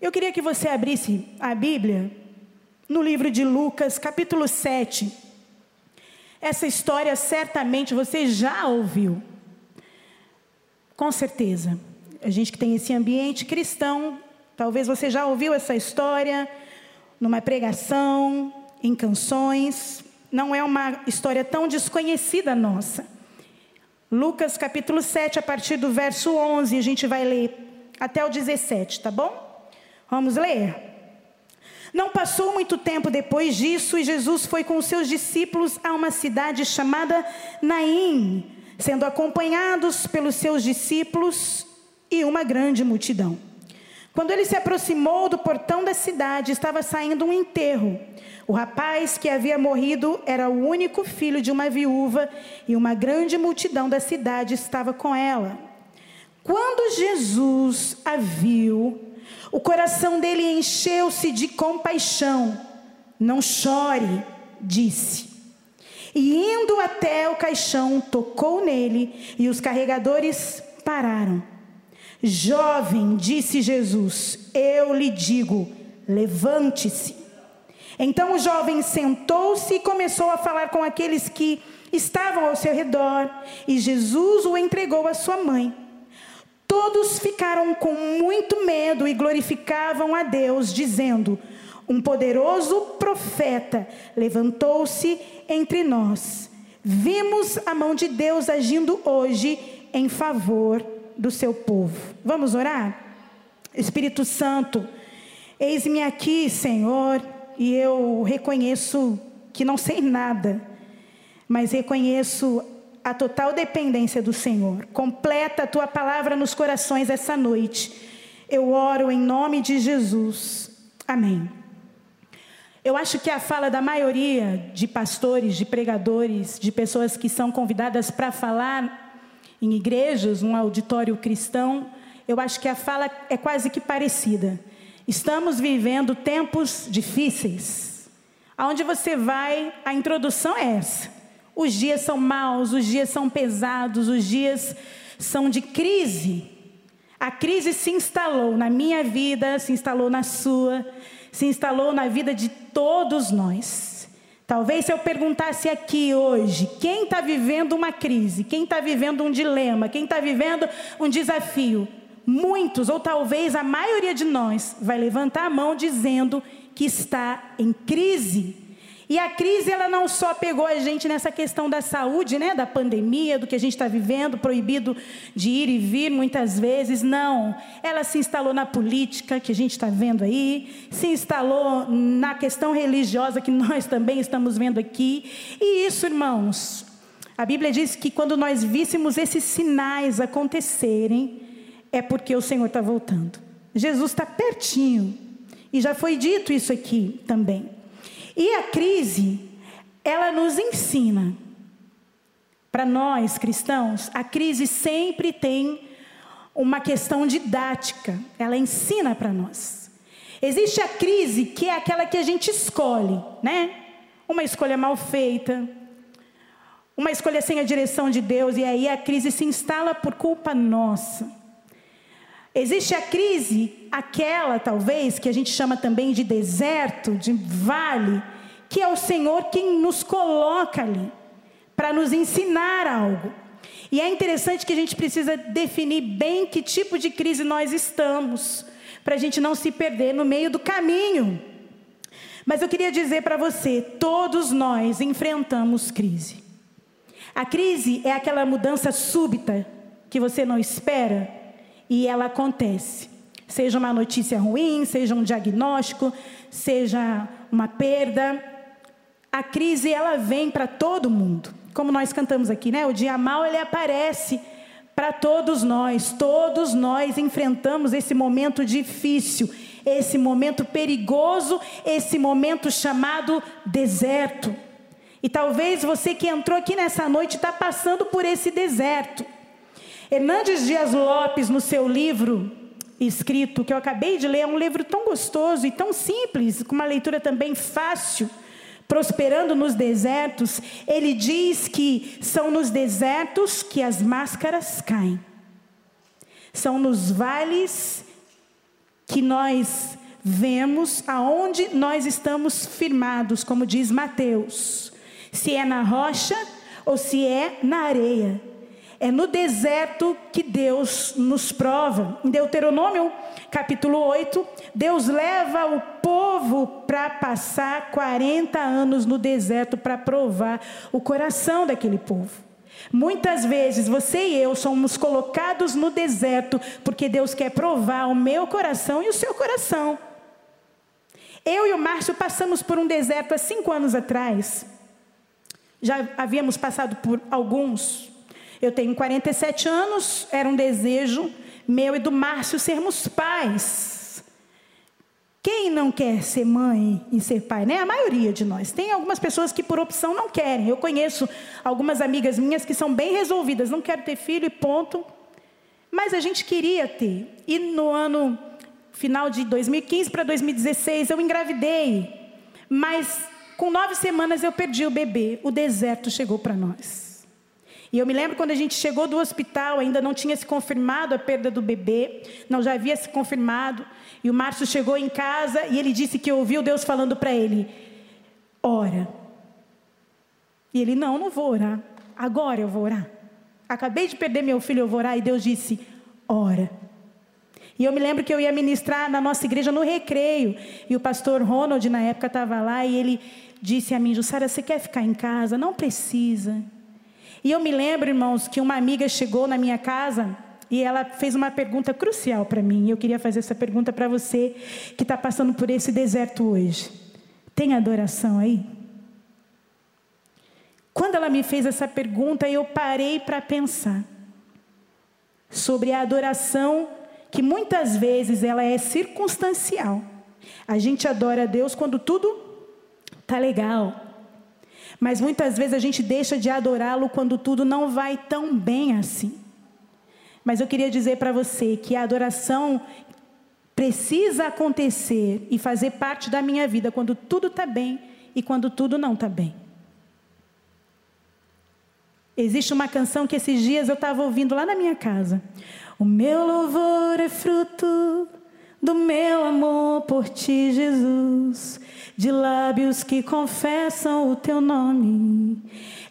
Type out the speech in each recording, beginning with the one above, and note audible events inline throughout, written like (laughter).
Eu queria que você abrisse a Bíblia no livro de Lucas, capítulo 7. Essa história certamente você já ouviu. Com certeza. A gente que tem esse ambiente cristão, talvez você já ouviu essa história numa pregação, em canções. Não é uma história tão desconhecida nossa. Lucas capítulo 7, a partir do verso 11, a gente vai ler até o 17, tá bom? Vamos ler? Não passou muito tempo depois disso e Jesus foi com seus discípulos a uma cidade chamada Naim, sendo acompanhados pelos seus discípulos e uma grande multidão. Quando ele se aproximou do portão da cidade, estava saindo um enterro. O rapaz que havia morrido era o único filho de uma viúva e uma grande multidão da cidade estava com ela. Quando Jesus a viu, o coração dele encheu-se de compaixão. Não chore, disse. E indo até o caixão, tocou nele e os carregadores pararam. Jovem, disse Jesus, eu lhe digo, levante-se. Então o jovem sentou-se e começou a falar com aqueles que estavam ao seu redor, e Jesus o entregou à sua mãe. Todos ficaram com muito medo e glorificavam a Deus, dizendo: Um poderoso profeta levantou-se entre nós. Vimos a mão de Deus agindo hoje em favor do seu povo. Vamos orar? Espírito Santo, eis-me aqui, Senhor, e eu reconheço que não sei nada, mas reconheço a total dependência do Senhor. Completa a tua palavra nos corações essa noite. Eu oro em nome de Jesus. Amém. Eu acho que a fala da maioria de pastores, de pregadores, de pessoas que são convidadas para falar em igrejas, um auditório cristão, eu acho que a fala é quase que parecida. Estamos vivendo tempos difíceis. Aonde você vai, a introdução é essa. Os dias são maus, os dias são pesados, os dias são de crise. A crise se instalou na minha vida, se instalou na sua, se instalou na vida de todos nós. Talvez se eu perguntasse aqui hoje, quem está vivendo uma crise, quem está vivendo um dilema, quem está vivendo um desafio, muitos, ou talvez a maioria de nós, vai levantar a mão dizendo que está em crise. E a crise ela não só pegou a gente nessa questão da saúde, né, da pandemia, do que a gente está vivendo, proibido de ir e vir muitas vezes, não. Ela se instalou na política que a gente está vendo aí, se instalou na questão religiosa que (laughs) nós também estamos vendo aqui. E isso, irmãos, a Bíblia diz que quando nós víssemos esses sinais acontecerem, é porque o Senhor está voltando. Jesus está pertinho. E já foi dito isso aqui também. E a crise, ela nos ensina. Para nós cristãos, a crise sempre tem uma questão didática, ela ensina para nós. Existe a crise que é aquela que a gente escolhe, né? Uma escolha mal feita, uma escolha sem a direção de Deus, e aí a crise se instala por culpa nossa. Existe a crise, aquela talvez que a gente chama também de deserto, de vale, que é o Senhor quem nos coloca ali para nos ensinar algo. E é interessante que a gente precisa definir bem que tipo de crise nós estamos, para a gente não se perder no meio do caminho. Mas eu queria dizer para você: todos nós enfrentamos crise. A crise é aquela mudança súbita que você não espera e ela acontece. Seja uma notícia ruim, seja um diagnóstico, seja uma perda, a crise ela vem para todo mundo. Como nós cantamos aqui, né? O dia mal ele aparece para todos nós. Todos nós enfrentamos esse momento difícil, esse momento perigoso, esse momento chamado deserto. E talvez você que entrou aqui nessa noite está passando por esse deserto. Hernandes Dias Lopes, no seu livro escrito, que eu acabei de ler, é um livro tão gostoso e tão simples, com uma leitura também fácil, prosperando nos desertos, ele diz que são nos desertos que as máscaras caem. São nos vales que nós vemos aonde nós estamos firmados, como diz Mateus. Se é na rocha ou se é na areia. É no deserto que Deus nos prova. Em Deuteronômio, capítulo 8, Deus leva o povo para passar 40 anos no deserto para provar o coração daquele povo. Muitas vezes você e eu somos colocados no deserto porque Deus quer provar o meu coração e o seu coração. Eu e o Márcio passamos por um deserto há cinco anos atrás. Já havíamos passado por alguns. Eu tenho 47 anos, era um desejo meu e do Márcio sermos pais. Quem não quer ser mãe e ser pai, né? A maioria de nós. Tem algumas pessoas que por opção não querem. Eu conheço algumas amigas minhas que são bem resolvidas, não quero ter filho e ponto. Mas a gente queria ter. E no ano final de 2015 para 2016 eu engravidei. Mas com nove semanas eu perdi o bebê. O deserto chegou para nós. E eu me lembro quando a gente chegou do hospital, ainda não tinha se confirmado a perda do bebê, não já havia se confirmado. E o Márcio chegou em casa e ele disse que ouviu Deus falando para ele: ora. E ele: não, não vou orar. Agora eu vou orar. Acabei de perder meu filho, eu vou orar. E Deus disse: ora. E eu me lembro que eu ia ministrar na nossa igreja no recreio. E o pastor Ronald, na época, estava lá e ele disse a mim: Jussara, você quer ficar em casa? Não precisa. E eu me lembro, irmãos, que uma amiga chegou na minha casa e ela fez uma pergunta crucial para mim. E eu queria fazer essa pergunta para você que está passando por esse deserto hoje. Tem adoração aí? Quando ela me fez essa pergunta, eu parei para pensar sobre a adoração que muitas vezes ela é circunstancial. A gente adora a Deus quando tudo tá legal. Mas muitas vezes a gente deixa de adorá-lo quando tudo não vai tão bem assim. Mas eu queria dizer para você que a adoração precisa acontecer e fazer parte da minha vida quando tudo está bem e quando tudo não está bem. Existe uma canção que esses dias eu estava ouvindo lá na minha casa. O meu louvor é fruto do meu amor por ti, Jesus de lábios que confessam o teu nome.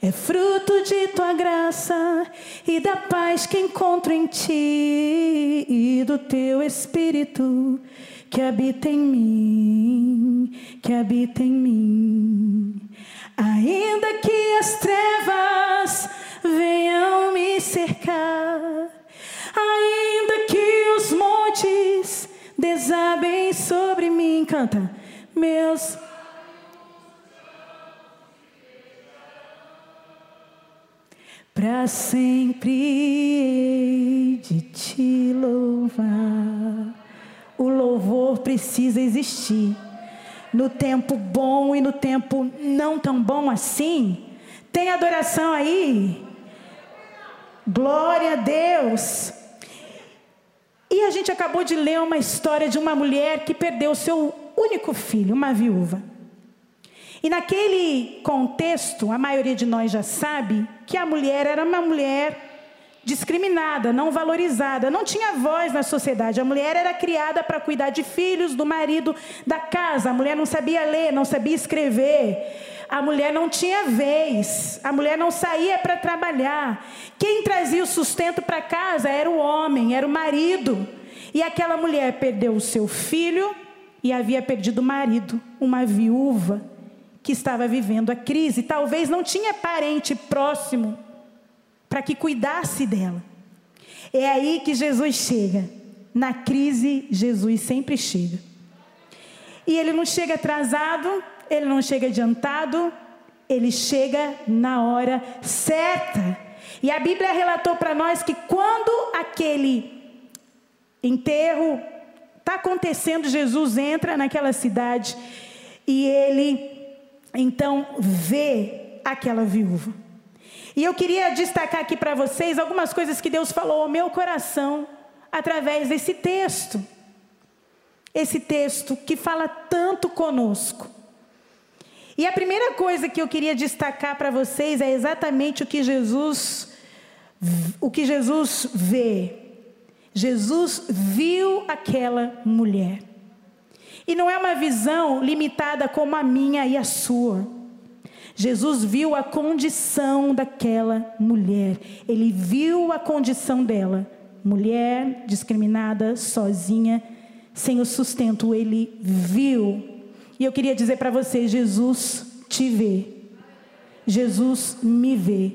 É fruto de tua graça e da paz que encontro em ti e do teu espírito que habita em mim, que habita em mim. Ainda que as trevas venham me cercar, ainda montes desabem sobre mim, canta meus para sempre hei de te louvar. O louvor precisa existir no tempo bom e no tempo não tão bom assim. Tem adoração aí? Glória a Deus. A gente acabou de ler uma história de uma mulher que perdeu seu único filho, uma viúva. E naquele contexto, a maioria de nós já sabe que a mulher era uma mulher discriminada, não valorizada, não tinha voz na sociedade. A mulher era criada para cuidar de filhos, do marido, da casa. A mulher não sabia ler, não sabia escrever. A mulher não tinha vez. A mulher não saía para trabalhar. Quem trazia o sustento para casa era o homem, era o marido. E aquela mulher perdeu o seu filho, e havia perdido o marido, uma viúva que estava vivendo a crise, talvez não tinha parente próximo para que cuidasse dela. É aí que Jesus chega. Na crise, Jesus sempre chega. E ele não chega atrasado, ele não chega adiantado, ele chega na hora certa. E a Bíblia relatou para nós que quando aquele enterro Está acontecendo, Jesus entra naquela cidade e ele então vê aquela viúva. E eu queria destacar aqui para vocês algumas coisas que Deus falou ao meu coração através desse texto. Esse texto que fala tanto conosco. E a primeira coisa que eu queria destacar para vocês é exatamente o que Jesus o que Jesus vê Jesus viu aquela mulher. E não é uma visão limitada como a minha e a sua. Jesus viu a condição daquela mulher. Ele viu a condição dela. Mulher discriminada, sozinha, sem o sustento. Ele viu. E eu queria dizer para você: Jesus te vê. Jesus me vê.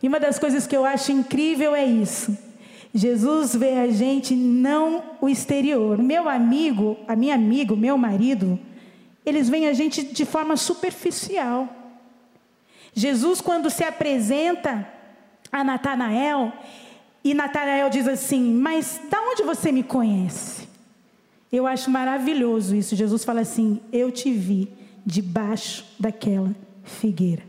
E uma das coisas que eu acho incrível é isso. Jesus vê a gente, não o exterior. Meu amigo, a minha amigo, meu marido, eles veem a gente de forma superficial. Jesus, quando se apresenta a Natanael, e Natanael diz assim: Mas da onde você me conhece? Eu acho maravilhoso isso. Jesus fala assim: Eu te vi debaixo daquela figueira.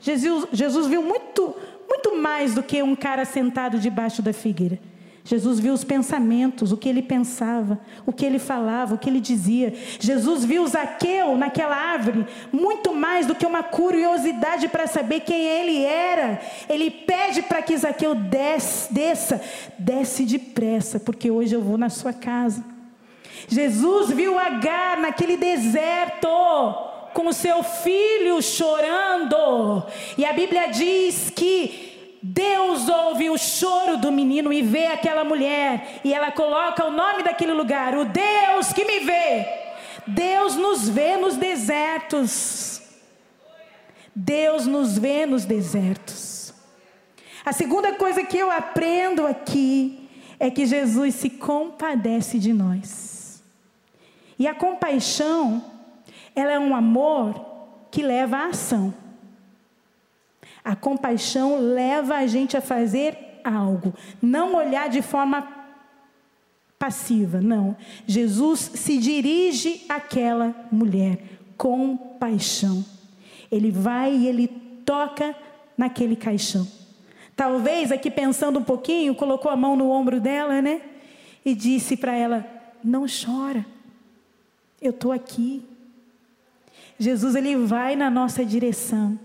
Jesus, Jesus viu muito, muito mais do que um cara sentado debaixo da figueira. Jesus viu os pensamentos, o que ele pensava, o que ele falava, o que ele dizia. Jesus viu Zaqueu naquela árvore muito mais do que uma curiosidade para saber quem ele era. Ele pede para que Zaqueu desça, desce depressa, porque hoje eu vou na sua casa. Jesus viu Agar naquele deserto com o seu filho chorando. E a Bíblia diz que Deus ouve o choro do menino e vê aquela mulher, e ela coloca o nome daquele lugar, o Deus que me vê. Deus nos vê nos desertos. Deus nos vê nos desertos. A segunda coisa que eu aprendo aqui é que Jesus se compadece de nós. E a compaixão ela é um amor que leva à ação. A compaixão leva a gente a fazer algo, não olhar de forma passiva, não. Jesus se dirige àquela mulher com paixão. Ele vai e ele toca naquele caixão. Talvez aqui pensando um pouquinho, colocou a mão no ombro dela, né? E disse para ela: Não chora, eu estou aqui. Jesus ele vai na nossa direção.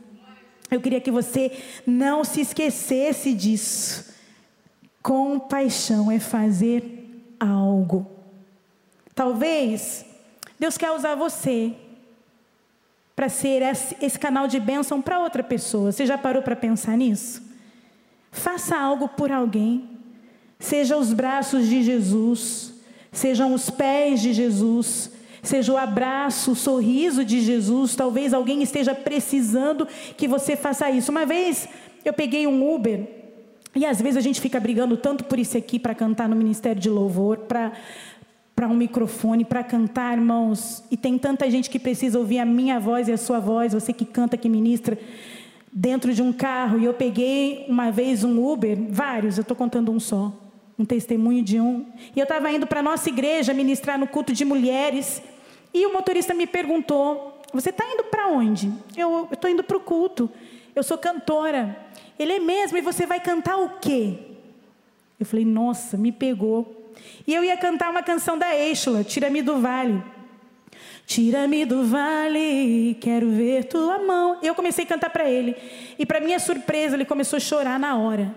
Eu queria que você não se esquecesse disso. Compaixão é fazer algo. Talvez Deus quer usar você para ser esse canal de bênção para outra pessoa. Você já parou para pensar nisso? Faça algo por alguém. Seja os braços de Jesus, sejam os pés de Jesus, seja o abraço, o sorriso de Jesus. Talvez alguém esteja precisando que você faça isso. Uma vez eu peguei um Uber, e às vezes a gente fica brigando tanto por isso aqui para cantar no Ministério de Louvor, para para um microfone, para cantar, irmãos. E tem tanta gente que precisa ouvir a minha voz e a sua voz, você que canta, que ministra, dentro de um carro. E eu peguei uma vez um Uber, vários, eu estou contando um só, um testemunho de um. E eu estava indo para a nossa igreja ministrar no culto de mulheres. E o motorista me perguntou: Você está indo para onde? Eu estou indo para o culto. Eu sou cantora. Ele é mesmo, e você vai cantar o quê? Eu falei: Nossa, me pegou. E eu ia cantar uma canção da Eixla, Tira-me do Vale. Tira-me do vale, quero ver tua mão. Eu comecei a cantar para ele. E para minha surpresa, ele começou a chorar na hora.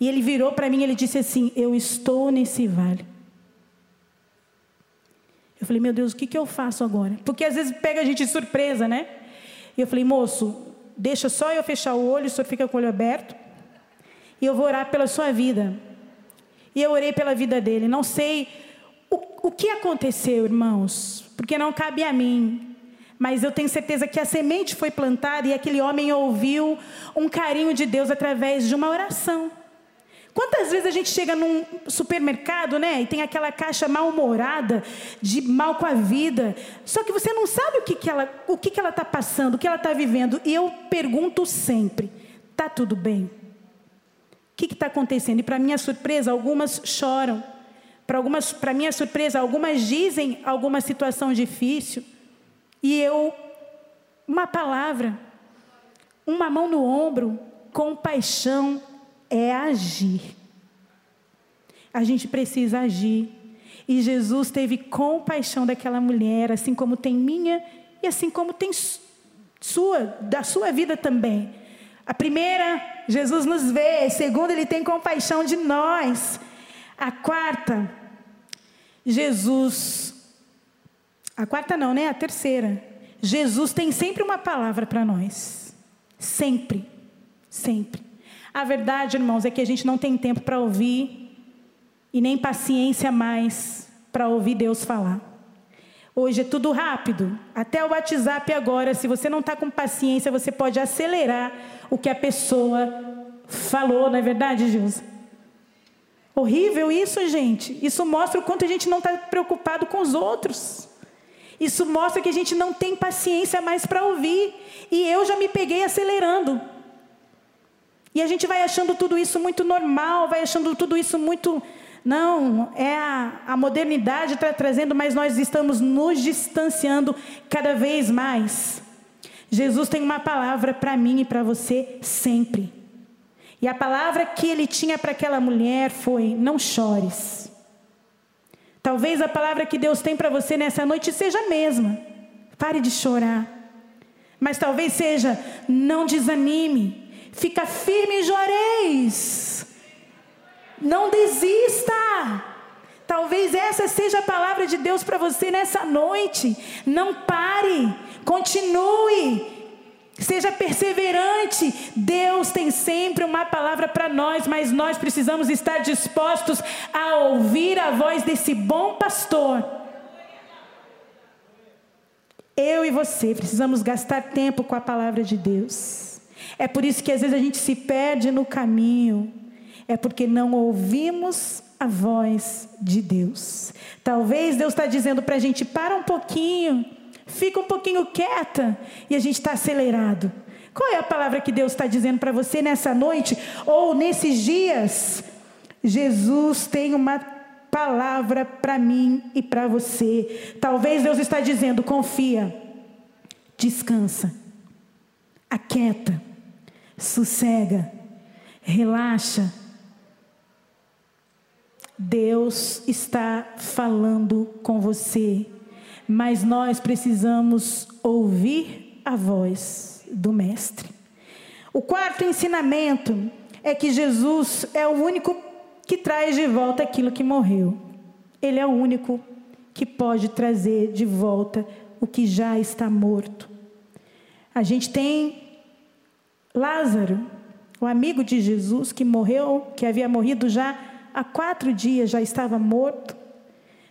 E ele virou para mim e ele disse assim: Eu estou nesse vale. Eu falei, meu Deus, o que, que eu faço agora? Porque às vezes pega a gente de surpresa, né? E eu falei, moço, deixa só eu fechar o olho, o senhor fica com o olho aberto. E eu vou orar pela sua vida. E eu orei pela vida dele. Não sei o, o que aconteceu, irmãos, porque não cabe a mim. Mas eu tenho certeza que a semente foi plantada e aquele homem ouviu um carinho de Deus através de uma oração. Quantas vezes a gente chega num supermercado, né, e tem aquela caixa mal-humorada, de mal com a vida, só que você não sabe o que, que ela o que, que ela está passando, o que ela está vivendo. E eu pergunto sempre: tá tudo bem? O que está acontecendo? E para minha surpresa, algumas choram. Para algumas, para minha surpresa, algumas dizem alguma situação difícil. E eu, uma palavra, uma mão no ombro, compaixão, é agir. A gente precisa agir. E Jesus teve compaixão daquela mulher, assim como tem minha e assim como tem sua, da sua vida também. A primeira, Jesus nos vê. A segunda, ele tem compaixão de nós. A quarta, Jesus. A quarta não, né? A terceira. Jesus tem sempre uma palavra para nós. Sempre. Sempre. A verdade, irmãos, é que a gente não tem tempo para ouvir e nem paciência mais para ouvir Deus falar. Hoje é tudo rápido. Até o WhatsApp agora, se você não está com paciência, você pode acelerar o que a pessoa falou, não é verdade, Gilson? Horrível isso, gente. Isso mostra o quanto a gente não está preocupado com os outros. Isso mostra que a gente não tem paciência mais para ouvir. E eu já me peguei acelerando. E a gente vai achando tudo isso muito normal, vai achando tudo isso muito. Não, é a, a modernidade está trazendo, mas nós estamos nos distanciando cada vez mais. Jesus tem uma palavra para mim e para você sempre. E a palavra que ele tinha para aquela mulher foi: não chores. Talvez a palavra que Deus tem para você nessa noite seja a mesma. Pare de chorar. Mas talvez seja: não desanime. Fica firme e joreis. Não desista. Talvez essa seja a palavra de Deus para você nessa noite. Não pare. Continue. Seja perseverante. Deus tem sempre uma palavra para nós, mas nós precisamos estar dispostos a ouvir a voz desse bom pastor. Eu e você precisamos gastar tempo com a palavra de Deus. É por isso que às vezes a gente se perde no caminho. É porque não ouvimos a voz de Deus. Talvez Deus está dizendo para a gente: para um pouquinho fica um pouquinho quieta e a gente está acelerado. Qual é a palavra que Deus está dizendo para você nessa noite ou nesses dias? Jesus tem uma palavra para mim e para você. Talvez Deus está dizendo: confia, descansa, aquieta, sossega, relaxa. Deus está falando com você mas nós precisamos ouvir a voz do Mestre. O quarto ensinamento é que Jesus é o único que traz de volta aquilo que morreu. Ele é o único que pode trazer de volta o que já está morto. A gente tem Lázaro, o amigo de Jesus que morreu, que havia morrido já há quatro dias, já estava morto.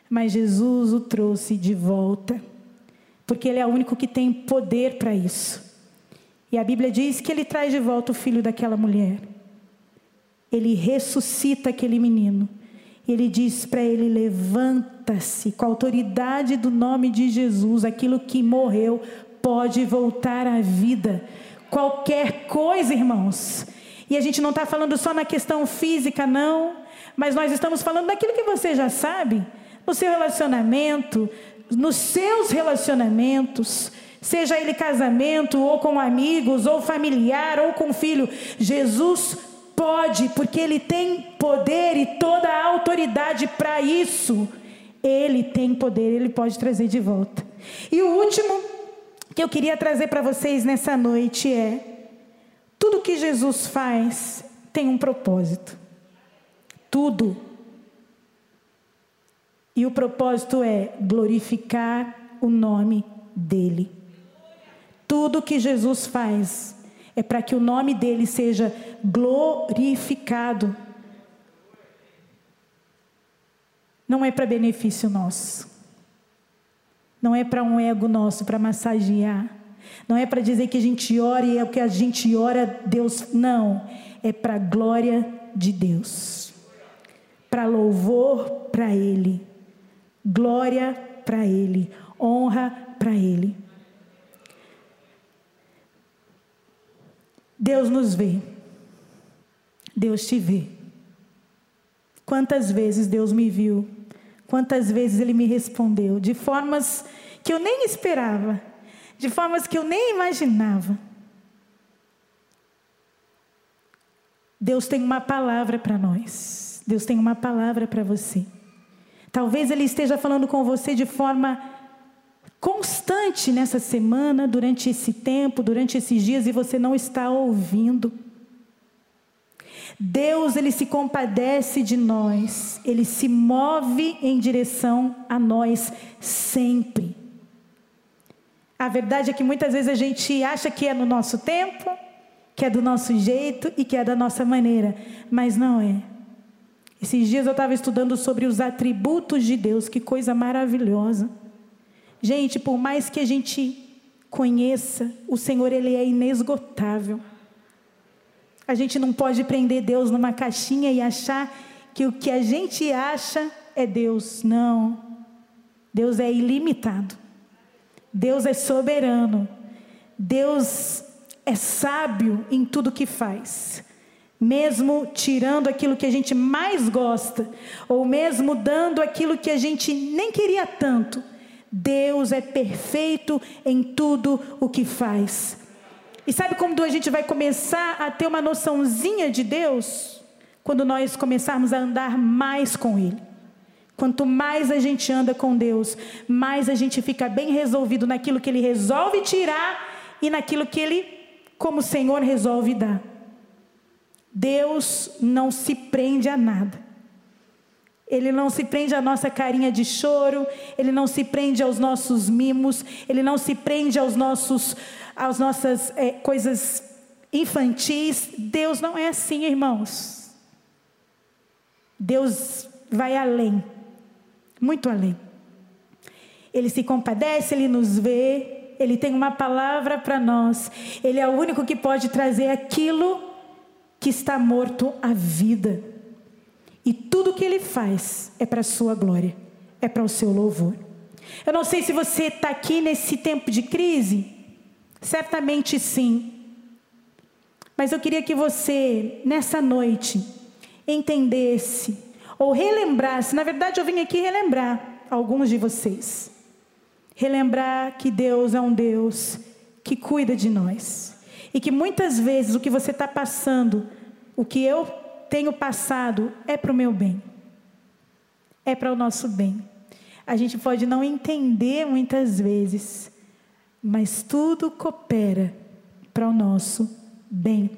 Mas Jesus o trouxe de volta, porque Ele é o único que tem poder para isso. E a Bíblia diz que Ele traz de volta o filho daquela mulher. Ele ressuscita aquele menino. Ele diz para ele: levanta-se, com a autoridade do nome de Jesus, aquilo que morreu pode voltar à vida. Qualquer coisa, irmãos. E a gente não está falando só na questão física, não, mas nós estamos falando daquilo que você já sabe no seu relacionamento, nos seus relacionamentos, seja ele casamento, ou com amigos, ou familiar, ou com filho, Jesus pode, porque ele tem poder e toda a autoridade para isso. Ele tem poder, ele pode trazer de volta. E o último que eu queria trazer para vocês nessa noite é: tudo que Jesus faz tem um propósito. Tudo. E o propósito é glorificar o nome dEle. Tudo que Jesus faz é para que o nome dele seja glorificado. Não é para benefício nosso. Não é para um ego nosso, para massagear. Não é para dizer que a gente ora e é o que a gente ora, Deus. Não. É para a glória de Deus. Para louvor para Ele. Glória para Ele, honra para Ele. Deus nos vê, Deus te vê. Quantas vezes Deus me viu, quantas vezes Ele me respondeu, de formas que eu nem esperava, de formas que eu nem imaginava. Deus tem uma palavra para nós, Deus tem uma palavra para você. Talvez Ele esteja falando com você de forma constante nessa semana, durante esse tempo, durante esses dias, e você não está ouvindo. Deus, ele se compadece de nós, ele se move em direção a nós sempre. A verdade é que muitas vezes a gente acha que é no nosso tempo, que é do nosso jeito e que é da nossa maneira, mas não é. Esses dias eu estava estudando sobre os atributos de Deus, que coisa maravilhosa. Gente, por mais que a gente conheça, o Senhor ele é inesgotável. A gente não pode prender Deus numa caixinha e achar que o que a gente acha é Deus. Não. Deus é ilimitado. Deus é soberano. Deus é sábio em tudo que faz. Mesmo tirando aquilo que a gente mais gosta, ou mesmo dando aquilo que a gente nem queria tanto, Deus é perfeito em tudo o que faz. E sabe quando a gente vai começar a ter uma noçãozinha de Deus? Quando nós começarmos a andar mais com Ele. Quanto mais a gente anda com Deus, mais a gente fica bem resolvido naquilo que Ele resolve tirar e naquilo que Ele, como Senhor, resolve dar. Deus não se prende a nada. Ele não se prende à nossa carinha de choro, ele não se prende aos nossos mimos, ele não se prende aos nossos às nossas é, coisas infantis. Deus não é assim, irmãos. Deus vai além, muito além. Ele se compadece, ele nos vê, ele tem uma palavra para nós. Ele é o único que pode trazer aquilo que está morto à vida. E tudo que ele faz é para a sua glória, é para o seu louvor. Eu não sei se você está aqui nesse tempo de crise, Certamente sim. Mas eu queria que você, nessa noite, entendesse ou relembrasse. Na verdade, eu vim aqui relembrar alguns de vocês. Relembrar que Deus é um Deus que cuida de nós. E que muitas vezes o que você está passando, o que eu tenho passado, é para o meu bem. É para o nosso bem. A gente pode não entender muitas vezes, mas tudo coopera para o nosso bem.